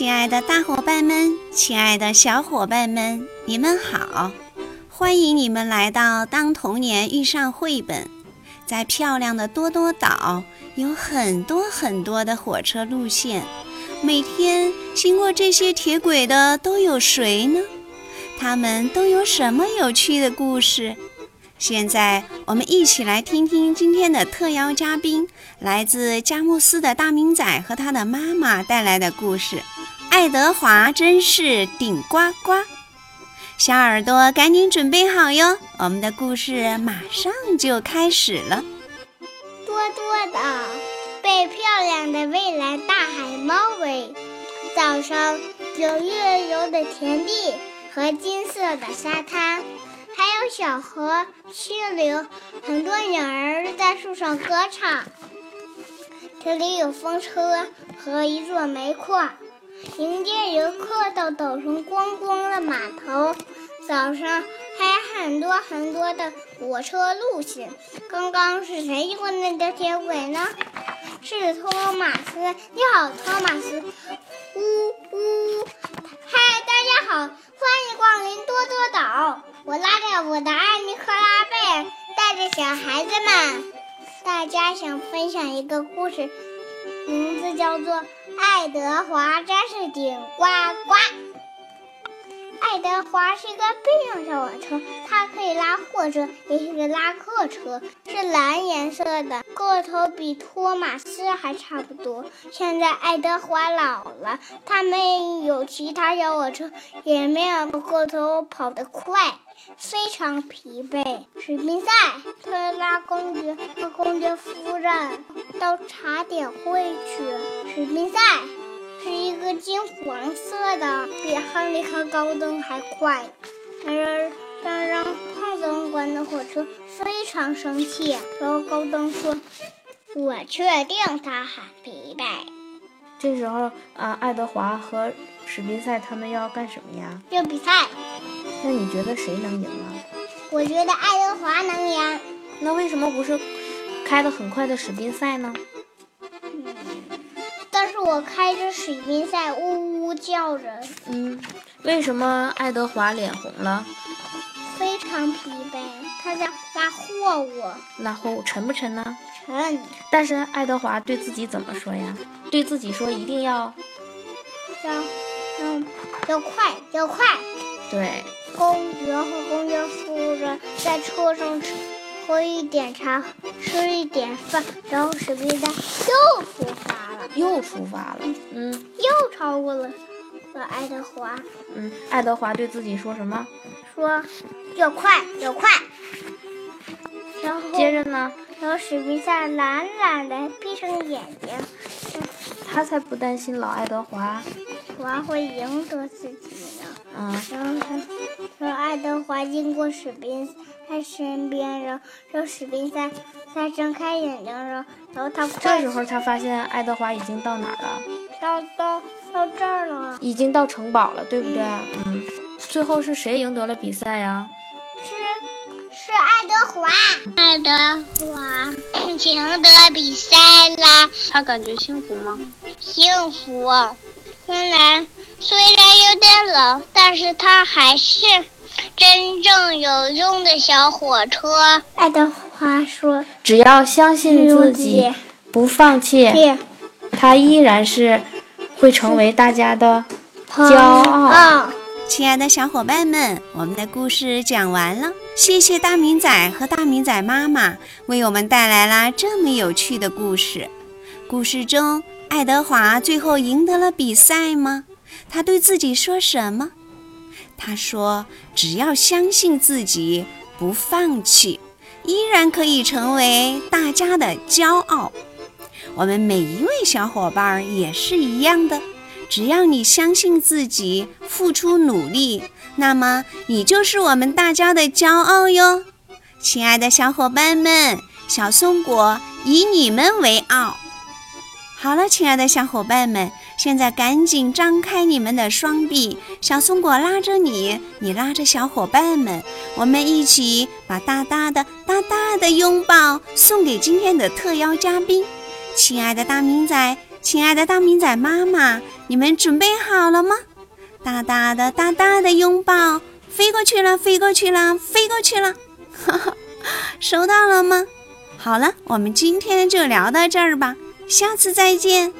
亲爱的大伙伴们，亲爱的小伙伴们，你们好！欢迎你们来到《当童年遇上绘本》。在漂亮的多多岛，有很多很多的火车路线。每天经过这些铁轨的都有谁呢？他们都有什么有趣的故事？现在我们一起来听听今天的特邀嘉宾，来自佳木斯的大明仔和他的妈妈带来的故事。爱德华真是顶呱呱！小耳朵赶紧准备好哟，我们的故事马上就开始了。多多的被漂亮的蔚蓝大海包围，早上有绿油的田地和金色的沙滩，还有小河、溪流，很多鸟儿在树上歌唱。这里有风车和一座煤矿。迎接游客到岛上观光的码头，早上还有很多很多的火车路线。刚刚是谁经过那条铁轨呢？是托马斯。你好，托马斯。呜呜，嗨，大家好，欢迎光临多多岛。我拉着我的艾尼克拉贝尔，带着小孩子们，大家想分享一个故事，名字叫做。爱德华真是顶呱呱！爱德华是一个备用小火车，它可以拉货车，也可以拉客车，是蓝颜色的，个头比托马斯还差不多。现在爱德华老了，他没有其他小火车，也没有个头跑得快。非常疲惫。水兵赛，特拉公爵和公爵夫人到茶点会去。水兵赛是一个金黄色的，比亨利和高登还快。然而，让让胖总管的火车非常生气。然后高登说：“我确定他很疲惫。”这时候，啊，爱德华和史宾赛他们要干什么呀？要比赛。那你觉得谁能赢啊？我觉得爱德华能赢。那为什么不是开的很快的史宾赛呢？嗯，但是我开着史宾赛呜呜叫着。嗯，为什么爱德华脸红了？非常疲惫，他在拉货物。拉货物沉不沉呢？沉。但是爱德华对自己怎么说呀？对自己说一定要，要，嗯，要快，要快。对。公爵和公爵夫人在车上吃喝一点茶，吃一点饭，然后史密斯又出发了，又出发了，嗯，又超过了了爱德华，嗯，爱德华对自己说什么？说要快，要快。然后接着呢？然后史密斯懒懒的闭上眼睛，他才不担心老爱德华，华会赢得自己呢。嗯，然后他。说爱德华经过史宾赛身边，然后让史宾赛再睁开眼睛，然后然后他这时候他发现爱德华已经到哪儿了？到到到这儿了，已经到城堡了，对不对？嗯。最后是谁赢得了比赛呀？是是爱德华，爱德华赢得比赛啦。他感觉幸福吗？幸福。虽然虽然有点冷，但是他还是真正有用的小火车。爱德华说：“只要相信自己，不放弃，他依然是会成为大家的骄傲。”亲爱的小伙伴们，我们的故事讲完了。谢谢大明仔和大明仔妈妈为我们带来了这么有趣的故事。故事中。爱德华最后赢得了比赛吗？他对自己说什么？他说：“只要相信自己，不放弃，依然可以成为大家的骄傲。”我们每一位小伙伴也是一样的，只要你相信自己，付出努力，那么你就是我们大家的骄傲哟。亲爱的小伙伴们，小松果以你们为傲。好了，亲爱的小伙伴们，现在赶紧张开你们的双臂，小松果拉着你，你拉着小伙伴们，我们一起把大大的、大大的拥抱送给今天的特邀嘉宾，亲爱的大明仔，亲爱的大明仔妈妈，你们准备好了吗？大大的、大大的拥抱，飞过去了，飞过去了，飞过去了，哈哈，收到了吗？好了，我们今天就聊到这儿吧，下次再见。